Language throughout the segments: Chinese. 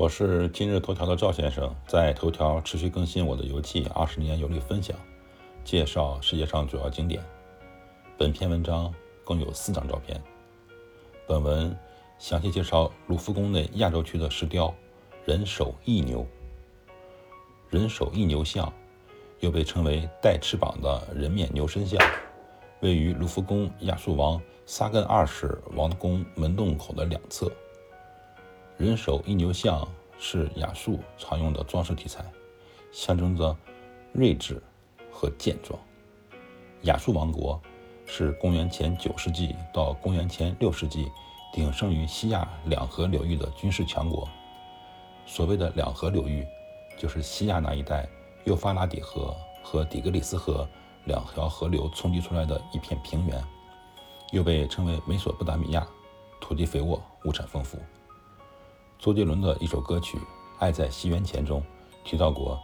我是今日头条的赵先生，在头条持续更新我的游记二十年游历分享，介绍世界上主要景点。本篇文章共有四张照片。本文详细介绍卢浮宫内亚洲区的石雕人首异牛。人首异牛像，又被称为带翅膀的人面牛身像，位于卢浮宫亚述王萨根二世王宫门洞口的两侧。人首一牛像是亚述常用的装饰题材，象征着睿智和健壮。亚述王国是公元前九世纪到公元前六世纪鼎盛于西亚两河流域的军事强国。所谓的两河流域，就是西亚那一带幼发拉底河和底格里斯河两条河流冲击出来的一片平原，又被称为美索不达米亚，土地肥沃，物产丰富。周杰伦的一首歌曲《爱在西元前》中提到过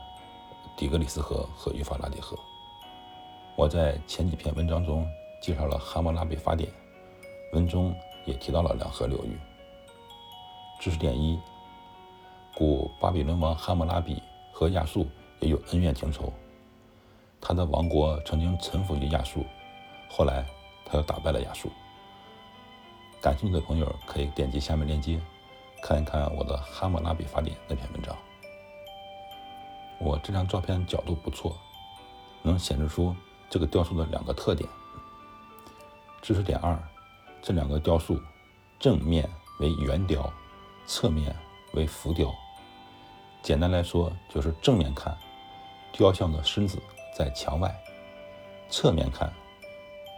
底格里斯河和幼发拉底河。我在前几篇文章中介绍了《汉谟拉比法典》，文中也提到了两河流域。知识点一：古巴比伦王汉谟拉比和亚述也有恩怨情仇，他的王国曾经臣服于亚述，后来他又打败了亚述。感兴趣的朋友可以点击下面链接。看一看我的《哈姆拉比法典》那篇文章。我这张照片角度不错，能显示出这个雕塑的两个特点。知识点二：这两个雕塑正面为圆雕，侧面为浮雕。简单来说，就是正面看，雕像的身子在墙外；侧面看，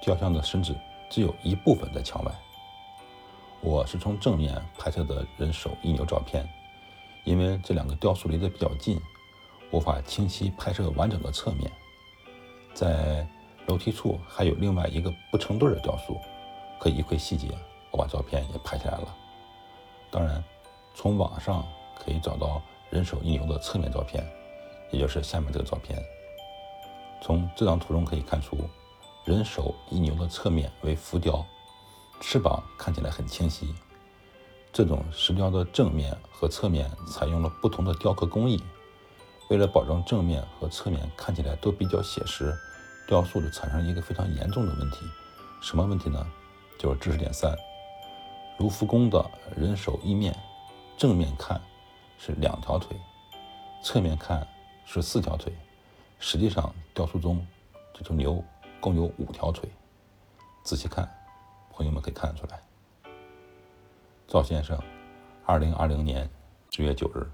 雕像的身子只有一部分在墙外。我是从正面拍摄的人首异牛照片，因为这两个雕塑离得比较近，无法清晰拍摄完整的侧面。在楼梯处还有另外一个不成对的雕塑，可以一窥细节。我把照片也拍下来了。当然，从网上可以找到人首异牛的侧面照片，也就是下面这个照片。从这张图中可以看出，人首异牛的侧面为浮雕。翅膀看起来很清晰。这种石雕的正面和侧面采用了不同的雕刻工艺，为了保证正面和侧面看起来都比较写实，雕塑就产生一个非常严重的问题。什么问题呢？就是知识点三：卢浮宫的人手一面，正面看是两条腿，侧面看是四条腿。实际上，雕塑中这头牛共有五条腿。仔细看。朋友们可以看得出来，赵先生，二零二零年十月九日。